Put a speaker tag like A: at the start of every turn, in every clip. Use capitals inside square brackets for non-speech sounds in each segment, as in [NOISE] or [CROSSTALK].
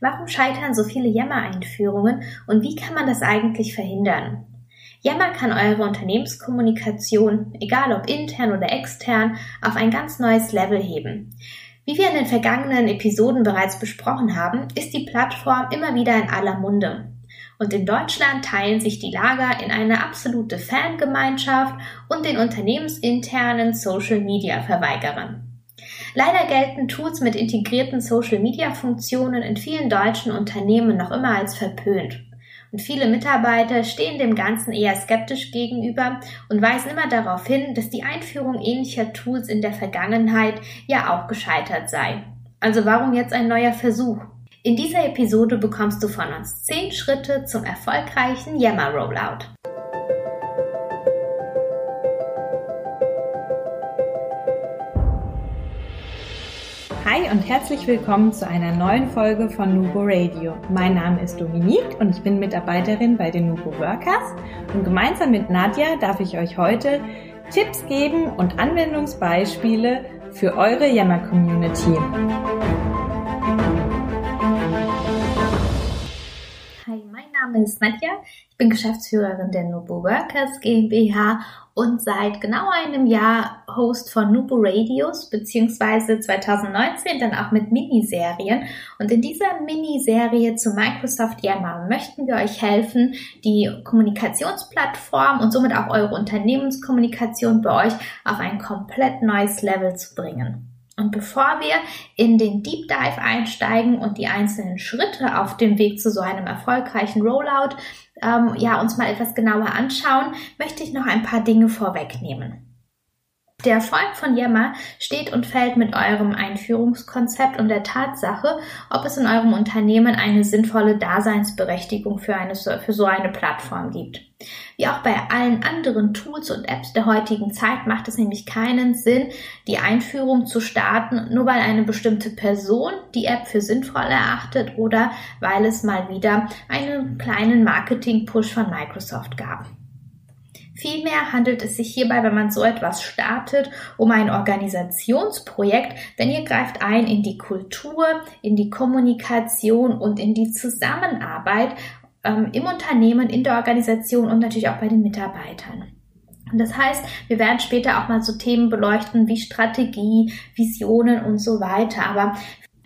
A: Warum scheitern so viele Yammer-Einführungen und wie kann man das eigentlich verhindern? Yammer kann eure Unternehmenskommunikation, egal ob intern oder extern, auf ein ganz neues Level heben. Wie wir in den vergangenen Episoden bereits besprochen haben, ist die Plattform immer wieder in aller Munde. Und in Deutschland teilen sich die Lager in eine absolute Fangemeinschaft und den unternehmensinternen Social Media Verweigerern. Leider gelten Tools mit integrierten Social Media Funktionen in vielen deutschen Unternehmen noch immer als verpönt. Und viele Mitarbeiter stehen dem Ganzen eher skeptisch gegenüber und weisen immer darauf hin, dass die Einführung ähnlicher Tools in der Vergangenheit ja auch gescheitert sei. Also warum jetzt ein neuer Versuch? In dieser Episode bekommst du von uns 10 Schritte zum erfolgreichen Yammer Rollout.
B: Hi und herzlich willkommen zu einer neuen Folge von Nubo Radio. Mein Name ist Dominique und ich bin Mitarbeiterin bei den Nubo Workers und gemeinsam mit Nadja darf ich euch heute Tipps geben und Anwendungsbeispiele für eure Yammer Community.
A: Hi, mein Name ist Nadja. Ich bin Geschäftsführerin der Nubo Workers GmbH und seit genau einem Jahr Host von Nubo Radios, beziehungsweise 2019 dann auch mit Miniserien. Und in dieser Miniserie zu Microsoft Yammer möchten wir euch helfen, die Kommunikationsplattform und somit auch eure Unternehmenskommunikation bei euch auf ein komplett neues Level zu bringen. Und bevor wir in den Deep Dive einsteigen und die einzelnen Schritte auf dem Weg zu so einem erfolgreichen Rollout ähm, ja, uns mal etwas genauer anschauen, möchte ich noch ein paar Dinge vorwegnehmen. Der Erfolg von Yammer steht und fällt mit eurem Einführungskonzept und der Tatsache, ob es in eurem Unternehmen eine sinnvolle Daseinsberechtigung für, eine, für so eine Plattform gibt. Wie auch bei allen anderen Tools und Apps der heutigen Zeit macht es nämlich keinen Sinn, die Einführung zu starten, nur weil eine bestimmte Person die App für sinnvoll erachtet oder weil es mal wieder einen kleinen Marketing-Push von Microsoft gab. Vielmehr handelt es sich hierbei, wenn man so etwas startet, um ein Organisationsprojekt, denn ihr greift ein in die Kultur, in die Kommunikation und in die Zusammenarbeit ähm, im Unternehmen, in der Organisation und natürlich auch bei den Mitarbeitern. Und das heißt, wir werden später auch mal so Themen beleuchten wie Strategie, Visionen und so weiter. Aber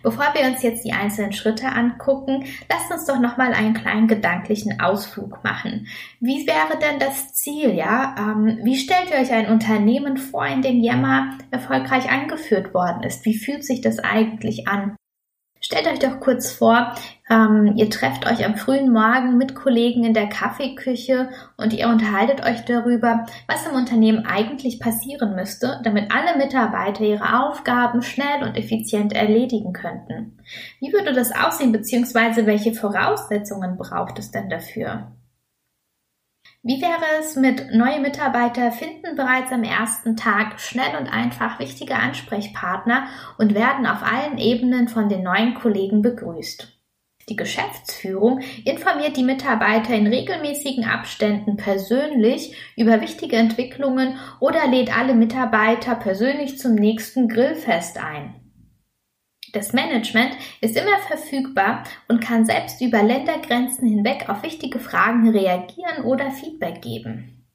A: Bevor wir uns jetzt die einzelnen Schritte angucken, lasst uns doch nochmal einen kleinen gedanklichen Ausflug machen. Wie wäre denn das Ziel, ja? Ähm, wie stellt ihr euch ein Unternehmen vor, in dem Yammer erfolgreich eingeführt worden ist? Wie fühlt sich das eigentlich an? Stellt euch doch kurz vor, ähm, ihr trefft euch am frühen Morgen mit Kollegen in der Kaffeeküche und ihr unterhaltet euch darüber, was im Unternehmen eigentlich passieren müsste, damit alle Mitarbeiter ihre Aufgaben schnell und effizient erledigen könnten. Wie würde das aussehen bzw. welche Voraussetzungen braucht es denn dafür? Wie wäre es mit neue Mitarbeiter finden bereits am ersten Tag schnell und einfach wichtige Ansprechpartner und werden auf allen Ebenen von den neuen Kollegen begrüßt. Die Geschäftsführung informiert die Mitarbeiter in regelmäßigen Abständen persönlich über wichtige Entwicklungen oder lädt alle Mitarbeiter persönlich zum nächsten Grillfest ein. Das Management ist immer verfügbar und kann selbst über Ländergrenzen hinweg auf wichtige Fragen reagieren oder Feedback geben.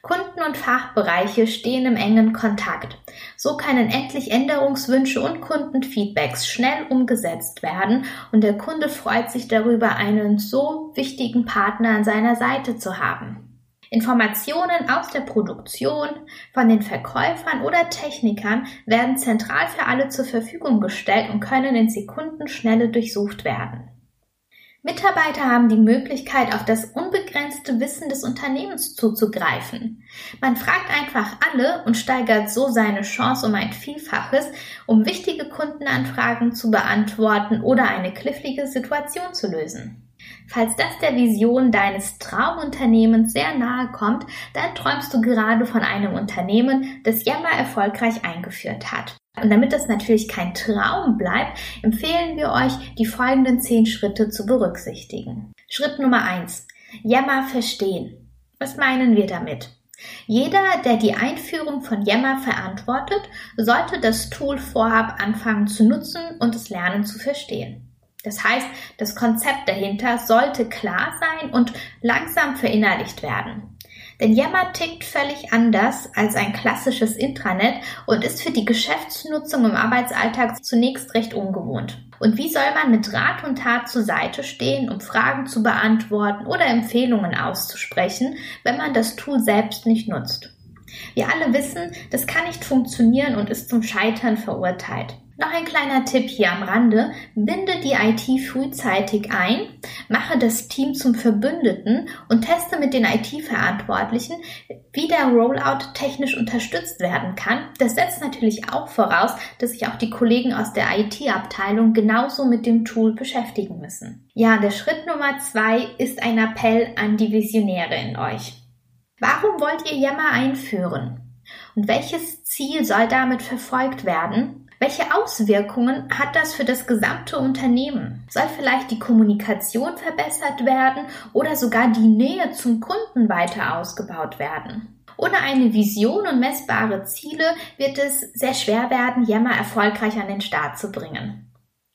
A: Kunden und Fachbereiche stehen im engen Kontakt. So können endlich Änderungswünsche und Kundenfeedbacks schnell umgesetzt werden und der Kunde freut sich darüber, einen so wichtigen Partner an seiner Seite zu haben. Informationen aus der Produktion, von den Verkäufern oder Technikern werden zentral für alle zur Verfügung gestellt und können in Sekundenschnelle durchsucht werden. Mitarbeiter haben die Möglichkeit, auf das unbegrenzte Wissen des Unternehmens zuzugreifen. Man fragt einfach alle und steigert so seine Chance um ein Vielfaches, um wichtige Kundenanfragen zu beantworten oder eine knifflige Situation zu lösen. Falls das der Vision deines Traumunternehmens sehr nahe kommt, dann träumst du gerade von einem Unternehmen, das Yammer erfolgreich eingeführt hat. Und damit das natürlich kein Traum bleibt, empfehlen wir euch, die folgenden zehn Schritte zu berücksichtigen. Schritt Nummer eins: Yammer verstehen. Was meinen wir damit? Jeder, der die Einführung von Yammer verantwortet, sollte das Tool vorab anfangen zu nutzen und es lernen zu verstehen. Das heißt, das Konzept dahinter sollte klar sein und langsam verinnerlicht werden. Denn Yammer tickt völlig anders als ein klassisches Intranet und ist für die Geschäftsnutzung im Arbeitsalltag zunächst recht ungewohnt. Und wie soll man mit Rat und Tat zur Seite stehen, um Fragen zu beantworten oder Empfehlungen auszusprechen, wenn man das Tool selbst nicht nutzt? Wir alle wissen, das kann nicht funktionieren und ist zum Scheitern verurteilt. Noch ein kleiner Tipp hier am Rande. Binde die IT frühzeitig ein, mache das Team zum Verbündeten und teste mit den IT-Verantwortlichen, wie der Rollout technisch unterstützt werden kann. Das setzt natürlich auch voraus, dass sich auch die Kollegen aus der IT-Abteilung genauso mit dem Tool beschäftigen müssen. Ja, der Schritt Nummer zwei ist ein Appell an die Visionäre in euch. Warum wollt ihr Yammer einführen? Und welches Ziel soll damit verfolgt werden? Welche Auswirkungen hat das für das gesamte Unternehmen? Soll vielleicht die Kommunikation verbessert werden oder sogar die Nähe zum Kunden weiter ausgebaut werden? Ohne eine Vision und messbare Ziele wird es sehr schwer werden, Yammer erfolgreich an den Start zu bringen.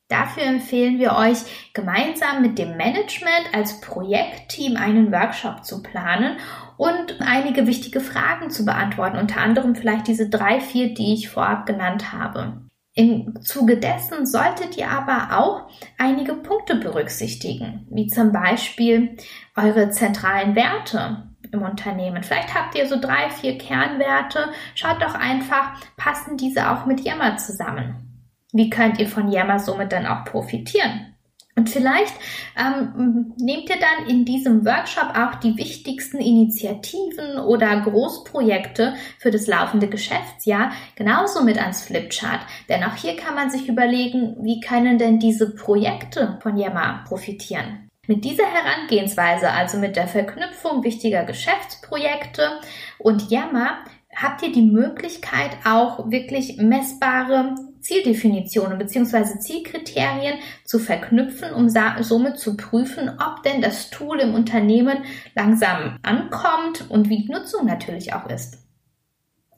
A: Dafür empfehlen wir euch, gemeinsam mit dem Management als Projektteam einen Workshop zu planen und einige wichtige Fragen zu beantworten, unter anderem vielleicht diese drei, vier, die ich vorab genannt habe. Im Zuge dessen solltet ihr aber auch einige Punkte berücksichtigen, wie zum Beispiel eure zentralen Werte im Unternehmen. Vielleicht habt ihr so drei, vier Kernwerte. Schaut doch einfach, passen diese auch mit Yammer zusammen? Wie könnt ihr von Yammer somit dann auch profitieren? Und vielleicht ähm, nehmt ihr dann in diesem Workshop auch die wichtigsten Initiativen oder Großprojekte für das laufende Geschäftsjahr genauso mit ans Flipchart. Denn auch hier kann man sich überlegen, wie können denn diese Projekte von Yammer profitieren. Mit dieser Herangehensweise, also mit der Verknüpfung wichtiger Geschäftsprojekte und Yammer, habt ihr die Möglichkeit, auch wirklich messbare Zieldefinitionen bzw. Zielkriterien zu verknüpfen, um somit zu prüfen, ob denn das Tool im Unternehmen langsam ankommt und wie die Nutzung natürlich auch ist.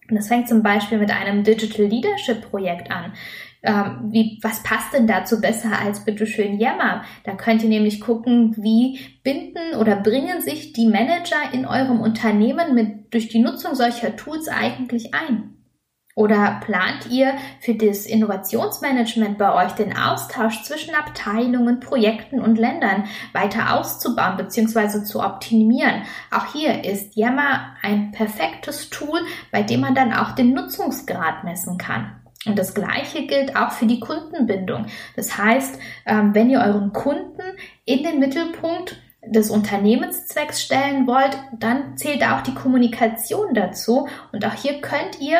A: Und das fängt zum Beispiel mit einem Digital Leadership Projekt an. Ähm, wie, was passt denn dazu besser als bitteschön Yammer? Da könnt ihr nämlich gucken, wie binden oder bringen sich die Manager in eurem Unternehmen mit, durch die Nutzung solcher Tools eigentlich ein? Oder plant ihr für das Innovationsmanagement bei euch den Austausch zwischen Abteilungen, Projekten und Ländern weiter auszubauen bzw. zu optimieren? Auch hier ist Yammer ein perfektes Tool, bei dem man dann auch den Nutzungsgrad messen kann. Und das Gleiche gilt auch für die Kundenbindung. Das heißt, ähm, wenn ihr euren Kunden in den Mittelpunkt des Unternehmenszwecks stellen wollt, dann zählt auch die Kommunikation dazu. Und auch hier könnt ihr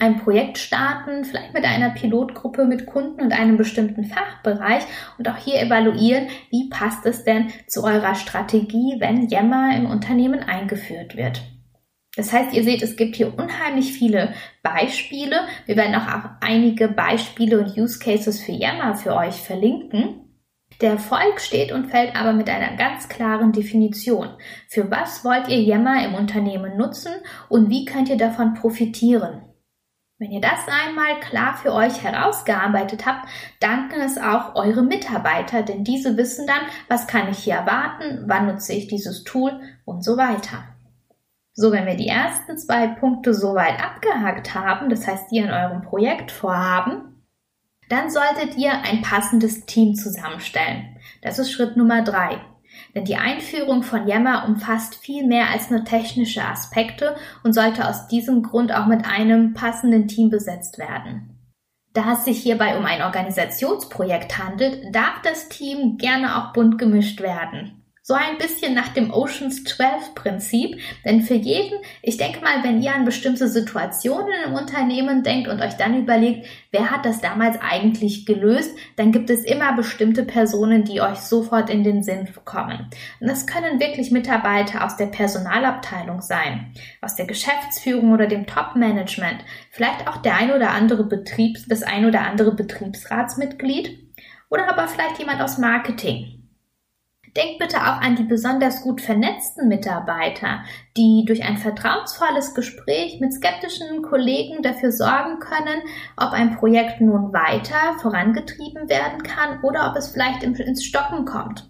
A: ein Projekt starten, vielleicht mit einer Pilotgruppe mit Kunden und einem bestimmten Fachbereich und auch hier evaluieren, wie passt es denn zu eurer Strategie, wenn Yammer im Unternehmen eingeführt wird. Das heißt, ihr seht, es gibt hier unheimlich viele Beispiele. Wir werden auch einige Beispiele und Use Cases für Yammer für euch verlinken. Der Erfolg steht und fällt aber mit einer ganz klaren Definition. Für was wollt ihr Yammer im Unternehmen nutzen und wie könnt ihr davon profitieren? Wenn ihr das einmal klar für euch herausgearbeitet habt, danken es auch eure Mitarbeiter, denn diese wissen dann, was kann ich hier erwarten, wann nutze ich dieses Tool und so weiter. So, wenn wir die ersten zwei Punkte soweit abgehakt haben, das heißt, die in eurem Projekt vorhaben, dann solltet ihr ein passendes Team zusammenstellen. Das ist Schritt Nummer drei. Denn die Einführung von Yammer umfasst viel mehr als nur technische Aspekte und sollte aus diesem Grund auch mit einem passenden Team besetzt werden. Da es sich hierbei um ein Organisationsprojekt handelt, darf das Team gerne auch bunt gemischt werden. So ein bisschen nach dem Oceans 12 Prinzip. Denn für jeden, ich denke mal, wenn ihr an bestimmte Situationen im Unternehmen denkt und euch dann überlegt, wer hat das damals eigentlich gelöst, dann gibt es immer bestimmte Personen, die euch sofort in den Sinn kommen. Und das können wirklich Mitarbeiter aus der Personalabteilung sein, aus der Geschäftsführung oder dem Top-Management, vielleicht auch der ein oder andere Betriebs, das ein oder andere Betriebsratsmitglied oder aber vielleicht jemand aus Marketing. Denkt bitte auch an die besonders gut vernetzten Mitarbeiter, die durch ein vertrauensvolles Gespräch mit skeptischen Kollegen dafür sorgen können, ob ein Projekt nun weiter vorangetrieben werden kann oder ob es vielleicht ins Stocken kommt.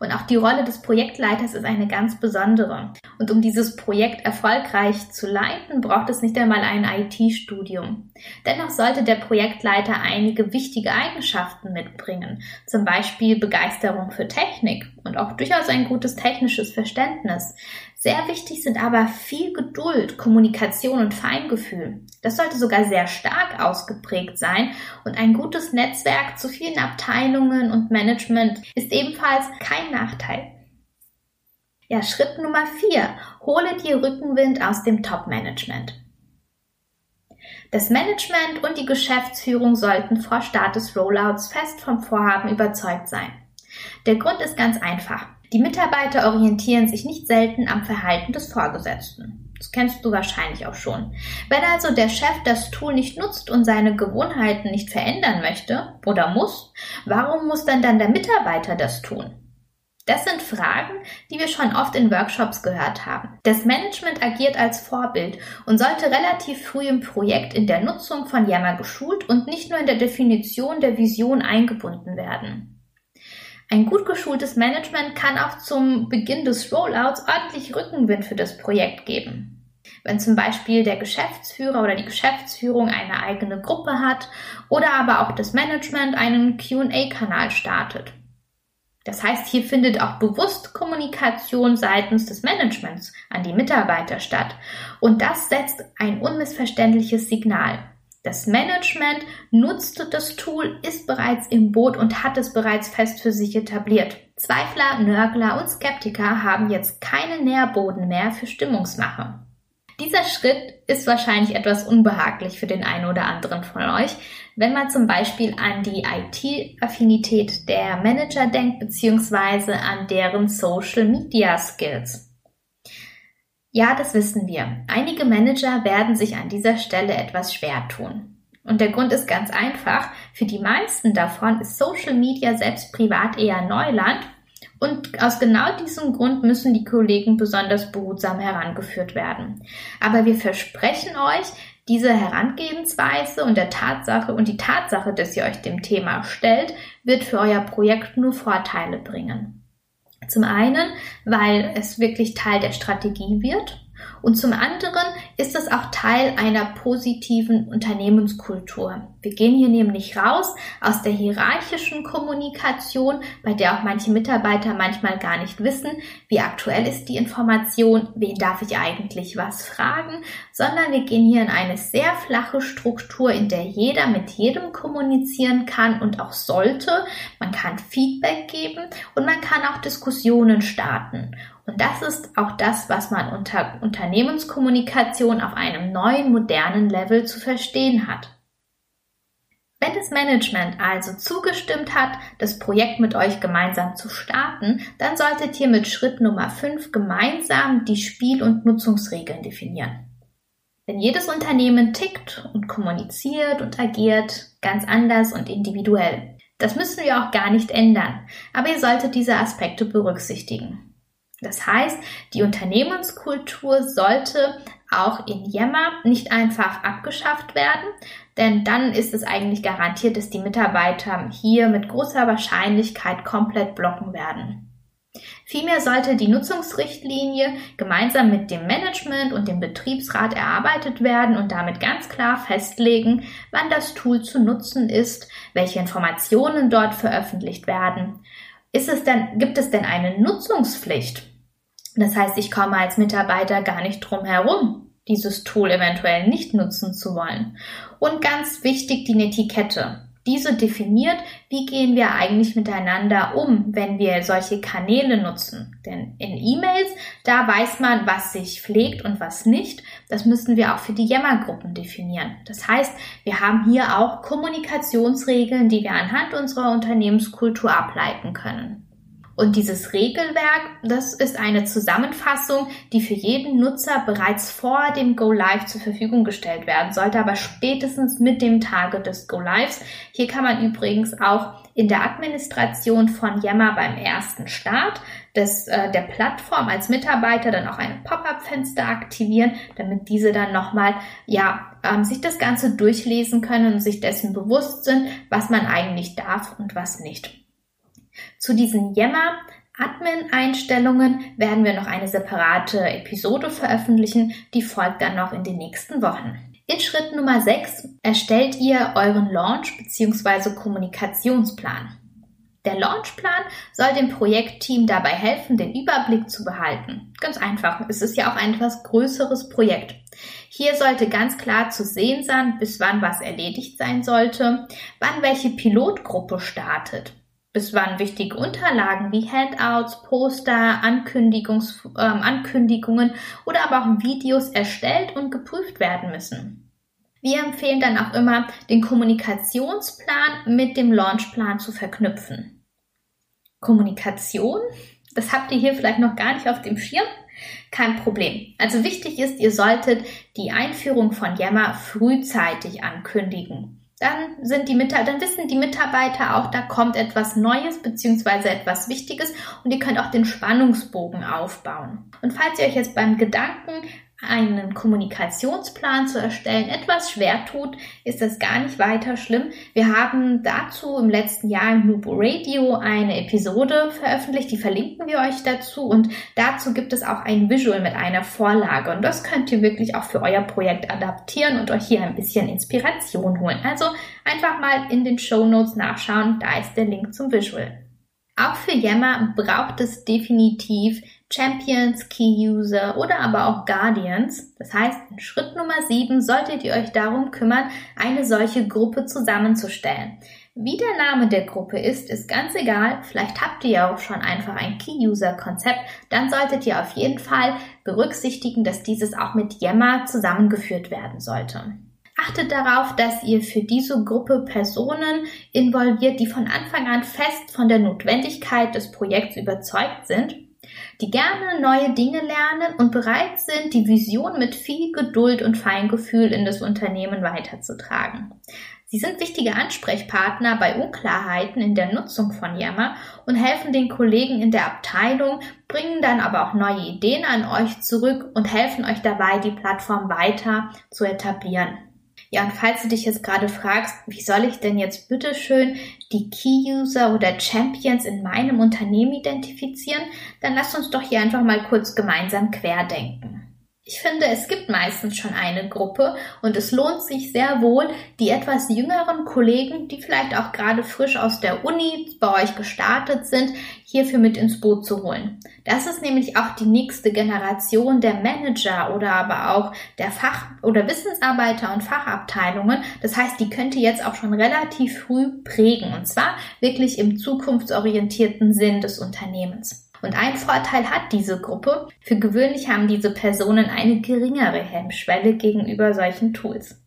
A: Und auch die Rolle des Projektleiters ist eine ganz besondere. Und um dieses Projekt erfolgreich zu leiten, braucht es nicht einmal ein IT-Studium. Dennoch sollte der Projektleiter einige wichtige Eigenschaften mitbringen, zum Beispiel Begeisterung für Technik und auch durchaus ein gutes technisches Verständnis. Sehr wichtig sind aber viel Geduld, Kommunikation und Feingefühl. Das sollte sogar sehr stark ausgeprägt sein und ein gutes Netzwerk zu vielen Abteilungen und Management ist ebenfalls kein Nachteil. Ja, Schritt Nummer vier: Hole dir Rückenwind aus dem Top-Management. Das Management und die Geschäftsführung sollten vor Start des Rollouts fest vom Vorhaben überzeugt sein. Der Grund ist ganz einfach. Die Mitarbeiter orientieren sich nicht selten am Verhalten des Vorgesetzten. Das kennst du wahrscheinlich auch schon. Wenn also der Chef das Tool nicht nutzt und seine Gewohnheiten nicht verändern möchte oder muss, warum muss dann dann der Mitarbeiter das tun? Das sind Fragen, die wir schon oft in Workshops gehört haben. Das Management agiert als Vorbild und sollte relativ früh im Projekt in der Nutzung von Yammer geschult und nicht nur in der Definition der Vision eingebunden werden. Ein gut geschultes Management kann auch zum Beginn des Rollouts ordentlich Rückenwind für das Projekt geben. Wenn zum Beispiel der Geschäftsführer oder die Geschäftsführung eine eigene Gruppe hat oder aber auch das Management einen QA-Kanal startet. Das heißt, hier findet auch bewusst Kommunikation seitens des Managements an die Mitarbeiter statt. Und das setzt ein unmissverständliches Signal. Das Management nutzt das Tool, ist bereits im Boot und hat es bereits fest für sich etabliert. Zweifler, Nörgler und Skeptiker haben jetzt keinen Nährboden mehr für Stimmungsmache. Dieser Schritt ist wahrscheinlich etwas unbehaglich für den einen oder anderen von euch, wenn man zum Beispiel an die IT-Affinität der Manager denkt, beziehungsweise an deren Social Media Skills. Ja, das wissen wir. Einige Manager werden sich an dieser Stelle etwas schwer tun. Und der Grund ist ganz einfach. Für die meisten davon ist Social Media selbst privat eher Neuland. Und aus genau diesem Grund müssen die Kollegen besonders behutsam herangeführt werden. Aber wir versprechen euch, diese Herangehensweise und der Tatsache und die Tatsache, dass ihr euch dem Thema stellt, wird für euer Projekt nur Vorteile bringen. Zum einen, weil es wirklich Teil der Strategie wird und zum anderen ist es auch Teil einer positiven Unternehmenskultur. Wir gehen hier nämlich raus aus der hierarchischen Kommunikation, bei der auch manche Mitarbeiter manchmal gar nicht wissen, wie aktuell ist die Information, wen darf ich eigentlich was fragen, sondern wir gehen hier in eine sehr flache Struktur, in der jeder mit jedem kommunizieren kann und auch sollte. Man kann Feedback geben und man kann auch Diskussionen starten. Und das ist auch das, was man unter Unternehmenskommunikation auf einem neuen, modernen Level zu verstehen hat. Wenn das Management also zugestimmt hat, das Projekt mit euch gemeinsam zu starten, dann solltet ihr mit Schritt Nummer 5 gemeinsam die Spiel- und Nutzungsregeln definieren. Denn jedes Unternehmen tickt und kommuniziert und agiert ganz anders und individuell. Das müssen wir auch gar nicht ändern, aber ihr solltet diese Aspekte berücksichtigen. Das heißt, die Unternehmenskultur sollte auch in Yammer nicht einfach abgeschafft werden, denn dann ist es eigentlich garantiert, dass die Mitarbeiter hier mit großer Wahrscheinlichkeit komplett blocken werden. Vielmehr sollte die Nutzungsrichtlinie gemeinsam mit dem Management und dem Betriebsrat erarbeitet werden und damit ganz klar festlegen, wann das Tool zu nutzen ist, welche Informationen dort veröffentlicht werden, ist es denn, gibt es denn eine Nutzungspflicht? Das heißt, ich komme als Mitarbeiter gar nicht drum herum, dieses Tool eventuell nicht nutzen zu wollen. Und ganz wichtig, die Netiquette. Diese definiert, wie gehen wir eigentlich miteinander um, wenn wir solche Kanäle nutzen. Denn in E-Mails, da weiß man, was sich pflegt und was nicht. Das müssen wir auch für die Yammer-Gruppen definieren. Das heißt, wir haben hier auch Kommunikationsregeln, die wir anhand unserer Unternehmenskultur ableiten können. Und dieses Regelwerk, das ist eine Zusammenfassung, die für jeden Nutzer bereits vor dem Go Live zur Verfügung gestellt werden sollte, aber spätestens mit dem Tage des Go Lives. Hier kann man übrigens auch in der Administration von Yammer beim ersten Start des, äh, der Plattform als Mitarbeiter dann auch ein Pop-up-Fenster aktivieren, damit diese dann nochmal ja ähm, sich das Ganze durchlesen können und sich dessen bewusst sind, was man eigentlich darf und was nicht. Zu diesen Yammer Admin-Einstellungen werden wir noch eine separate Episode veröffentlichen, die folgt dann noch in den nächsten Wochen. In Schritt Nummer 6 erstellt ihr euren Launch bzw. Kommunikationsplan. Der Launchplan soll dem Projektteam dabei helfen, den Überblick zu behalten. Ganz einfach, es ist ja auch ein etwas größeres Projekt. Hier sollte ganz klar zu sehen sein, bis wann was erledigt sein sollte, wann welche Pilotgruppe startet, bis wann wichtige Unterlagen wie Handouts, Poster, Ankündigungs äh, Ankündigungen oder aber auch Videos erstellt und geprüft werden müssen. Wir empfehlen dann auch immer, den Kommunikationsplan mit dem Launchplan zu verknüpfen. Kommunikation, das habt ihr hier vielleicht noch gar nicht auf dem Schirm. Kein Problem. Also wichtig ist, ihr solltet die Einführung von Yammer frühzeitig ankündigen dann sind die Mitarbeiter, dann wissen die Mitarbeiter auch, da kommt etwas Neues beziehungsweise etwas Wichtiges und ihr könnt auch den Spannungsbogen aufbauen. Und falls ihr euch jetzt beim Gedanken einen Kommunikationsplan zu erstellen etwas schwer tut, ist das gar nicht weiter schlimm. Wir haben dazu im letzten Jahr im Nubo Radio eine Episode veröffentlicht, die verlinken wir euch dazu und dazu gibt es auch ein Visual mit einer Vorlage und das könnt ihr wirklich auch für euer Projekt adaptieren und euch hier ein bisschen Inspiration holen. Also einfach mal in den Show Notes nachschauen, da ist der Link zum Visual. Auch für Yammer braucht es definitiv Champions, Key User oder aber auch Guardians. Das heißt, in Schritt Nummer 7 solltet ihr euch darum kümmern, eine solche Gruppe zusammenzustellen. Wie der Name der Gruppe ist, ist ganz egal. Vielleicht habt ihr ja auch schon einfach ein Key-User-Konzept. Dann solltet ihr auf jeden Fall berücksichtigen, dass dieses auch mit Yammer zusammengeführt werden sollte. Achtet darauf, dass ihr für diese Gruppe Personen involviert, die von Anfang an fest von der Notwendigkeit des Projekts überzeugt sind die gerne neue Dinge lernen und bereit sind, die Vision mit viel Geduld und Feingefühl in das Unternehmen weiterzutragen. Sie sind wichtige Ansprechpartner bei Unklarheiten in der Nutzung von Yammer und helfen den Kollegen in der Abteilung, bringen dann aber auch neue Ideen an euch zurück und helfen euch dabei, die Plattform weiter zu etablieren. Ja, und falls du dich jetzt gerade fragst, wie soll ich denn jetzt bitteschön die Key-User oder Champions in meinem Unternehmen identifizieren, dann lass uns doch hier einfach mal kurz gemeinsam querdenken. Ich finde, es gibt meistens schon eine Gruppe und es lohnt sich sehr wohl, die etwas jüngeren Kollegen, die vielleicht auch gerade frisch aus der Uni bei euch gestartet sind, hierfür mit ins Boot zu holen. Das ist nämlich auch die nächste Generation der Manager oder aber auch der Fach- oder Wissensarbeiter und Fachabteilungen. Das heißt, die könnt ihr jetzt auch schon relativ früh prägen und zwar wirklich im zukunftsorientierten Sinn des Unternehmens. Und ein Vorteil hat diese Gruppe. Für gewöhnlich haben diese Personen eine geringere Hemmschwelle gegenüber solchen Tools.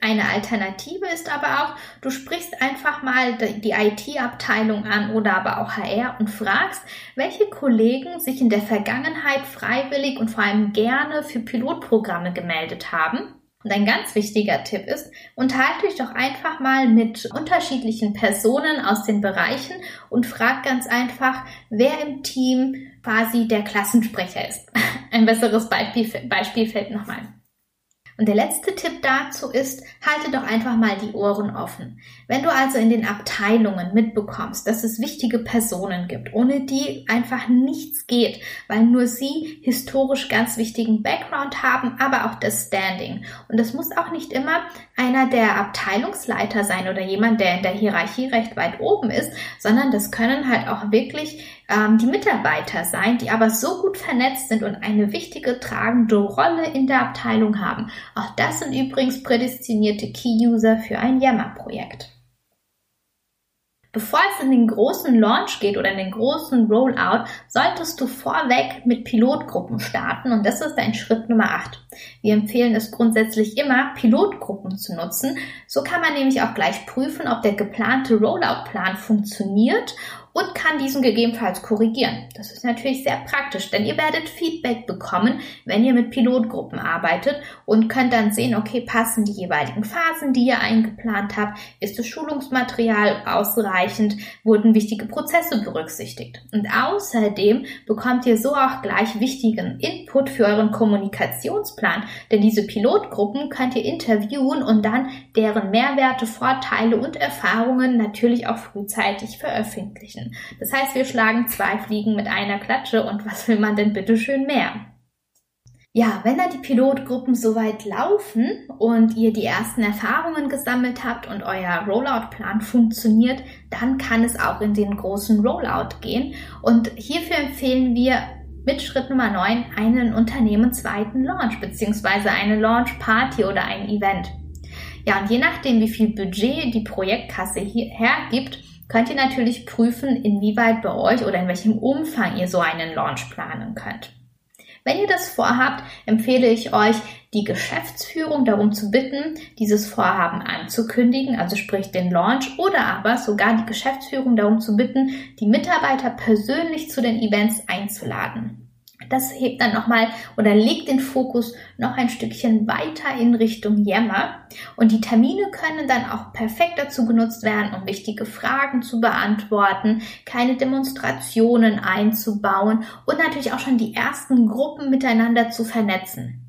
A: Eine Alternative ist aber auch, du sprichst einfach mal die IT-Abteilung an oder aber auch HR und fragst, welche Kollegen sich in der Vergangenheit freiwillig und vor allem gerne für Pilotprogramme gemeldet haben und ein ganz wichtiger Tipp ist, unterhalte euch doch einfach mal mit unterschiedlichen Personen aus den Bereichen und frag ganz einfach, wer im Team quasi der Klassensprecher ist. [LAUGHS] Ein besseres Beispiel, Beispiel fällt nochmal. Und der letzte Tipp dazu ist, halte doch einfach mal die Ohren offen. Wenn du also in den Abteilungen mitbekommst, dass es wichtige Personen gibt, ohne die einfach nichts geht, weil nur sie historisch ganz wichtigen Background haben, aber auch das Standing. Und das muss auch nicht immer einer der Abteilungsleiter sein oder jemand, der in der Hierarchie recht weit oben ist, sondern das können halt auch wirklich ähm, die Mitarbeiter sein, die aber so gut vernetzt sind und eine wichtige tragende Rolle in der Abteilung haben. Auch das sind übrigens prädestinierte Key-User für ein Yammer-Projekt. Bevor es in den großen Launch geht oder in den großen Rollout, solltest du vorweg mit Pilotgruppen starten und das ist dein Schritt Nummer 8. Wir empfehlen es grundsätzlich immer, Pilotgruppen zu nutzen. So kann man nämlich auch gleich prüfen, ob der geplante Rollout-Plan funktioniert und kann diesen gegebenenfalls korrigieren. Das ist natürlich sehr praktisch, denn ihr werdet Feedback bekommen, wenn ihr mit Pilotgruppen arbeitet und könnt dann sehen, okay, passen die jeweiligen Phasen, die ihr eingeplant habt, ist das Schulungsmaterial ausreichend, wurden wichtige Prozesse berücksichtigt. Und außerdem bekommt ihr so auch gleich wichtigen Input für euren Kommunikationsplan, denn diese Pilotgruppen könnt ihr interviewen und dann deren Mehrwerte, Vorteile und Erfahrungen natürlich auch frühzeitig veröffentlichen. Das heißt, wir schlagen zwei Fliegen mit einer Klatsche und was will man denn bitte schön mehr? Ja, wenn dann die Pilotgruppen soweit laufen und ihr die ersten Erfahrungen gesammelt habt und euer Rollout-Plan funktioniert, dann kann es auch in den großen Rollout gehen. Und hierfür empfehlen wir mit Schritt Nummer 9 einen unternehmensweiten Launch beziehungsweise eine Launch Party oder ein Event. Ja, und je nachdem, wie viel Budget die Projektkasse hier hergibt, könnt ihr natürlich prüfen, inwieweit bei euch oder in welchem Umfang ihr so einen Launch planen könnt. Wenn ihr das vorhabt, empfehle ich euch, die Geschäftsführung darum zu bitten, dieses Vorhaben anzukündigen, also sprich den Launch, oder aber sogar die Geschäftsführung darum zu bitten, die Mitarbeiter persönlich zu den Events einzuladen. Das hebt dann nochmal oder legt den Fokus noch ein Stückchen weiter in Richtung Yammer. Und die Termine können dann auch perfekt dazu genutzt werden, um wichtige Fragen zu beantworten, kleine Demonstrationen einzubauen und natürlich auch schon die ersten Gruppen miteinander zu vernetzen.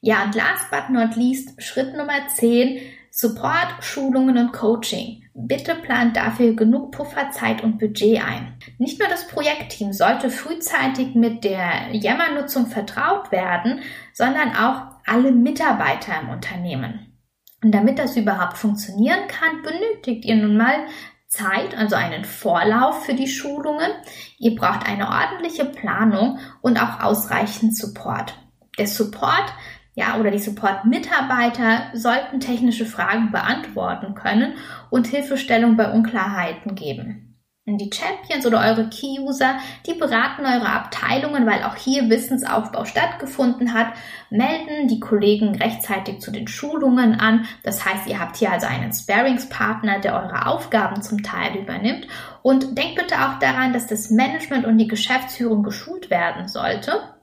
A: Ja, und last but not least, Schritt Nummer 10, Support, Schulungen und Coaching. Bitte plant dafür genug Pufferzeit und Budget ein. Nicht nur das Projektteam sollte frühzeitig mit der Yammer-Nutzung vertraut werden, sondern auch alle Mitarbeiter im Unternehmen. Und damit das überhaupt funktionieren kann, benötigt ihr nun mal Zeit, also einen Vorlauf für die Schulungen. Ihr braucht eine ordentliche Planung und auch ausreichend Support. Der Support ja, oder die Support-Mitarbeiter sollten technische Fragen beantworten können und Hilfestellung bei Unklarheiten geben. Die Champions oder eure Key-User, die beraten eure Abteilungen, weil auch hier Wissensaufbau stattgefunden hat, melden die Kollegen rechtzeitig zu den Schulungen an. Das heißt, ihr habt hier also einen Sparingspartner, der eure Aufgaben zum Teil übernimmt. Und denkt bitte auch daran, dass das Management und die Geschäftsführung geschult werden sollte.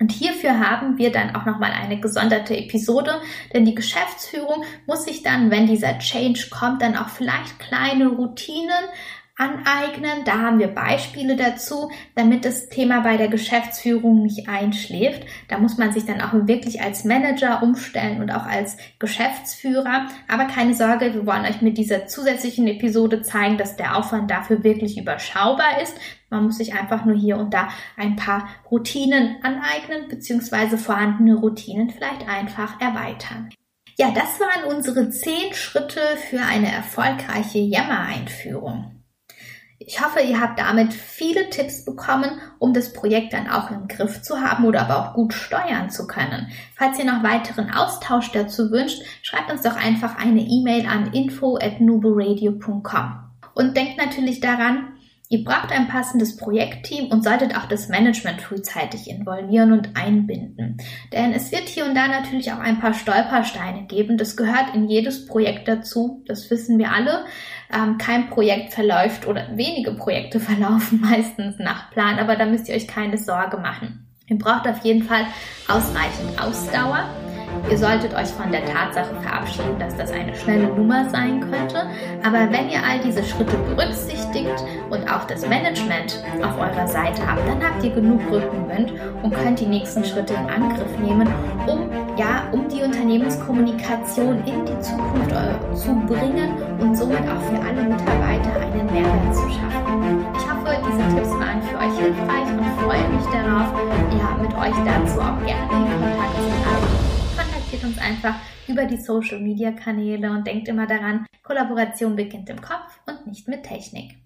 A: Und hierfür haben wir dann auch nochmal eine gesonderte Episode, denn die Geschäftsführung muss sich dann, wenn dieser Change kommt, dann auch vielleicht kleine Routinen aneignen. Da haben wir Beispiele dazu, damit das Thema bei der Geschäftsführung nicht einschläft. Da muss man sich dann auch wirklich als Manager umstellen und auch als Geschäftsführer. Aber keine Sorge, wir wollen euch mit dieser zusätzlichen Episode zeigen, dass der Aufwand dafür wirklich überschaubar ist. Man muss sich einfach nur hier und da ein paar Routinen aneignen, beziehungsweise vorhandene Routinen vielleicht einfach erweitern. Ja, das waren unsere zehn Schritte für eine erfolgreiche Yammer-Einführung. Ich hoffe, ihr habt damit viele Tipps bekommen, um das Projekt dann auch im Griff zu haben oder aber auch gut steuern zu können. Falls ihr noch weiteren Austausch dazu wünscht, schreibt uns doch einfach eine E-Mail an info at nuboradio.com. Und denkt natürlich daran, Ihr braucht ein passendes Projektteam und solltet auch das Management frühzeitig involvieren und einbinden. Denn es wird hier und da natürlich auch ein paar Stolpersteine geben. Das gehört in jedes Projekt dazu. Das wissen wir alle. Ähm, kein Projekt verläuft oder wenige Projekte [LAUGHS] verlaufen meistens nach Plan, aber da müsst ihr euch keine Sorge machen. Ihr braucht auf jeden Fall ausreichend Ausdauer Ihr solltet euch von der Tatsache verabschieden, dass das eine schnelle Nummer sein könnte. Aber wenn ihr all diese Schritte berücksichtigt und auch das Management auf eurer Seite habt, dann habt ihr genug Rückenwind und könnt die nächsten Schritte in Angriff nehmen, um ja, um die Unternehmenskommunikation in die Zukunft äh, zu bringen und somit auch für alle Mitarbeiter einen Mehrwert zu schaffen. Ich hoffe, diese Tipps waren für euch hilfreich und freue mich darauf, ja, mit euch dazu auch gerne in Kontakt zu bleiben kontaktiert uns einfach über die Social Media Kanäle und denkt immer daran, Kollaboration beginnt im Kopf und nicht mit Technik.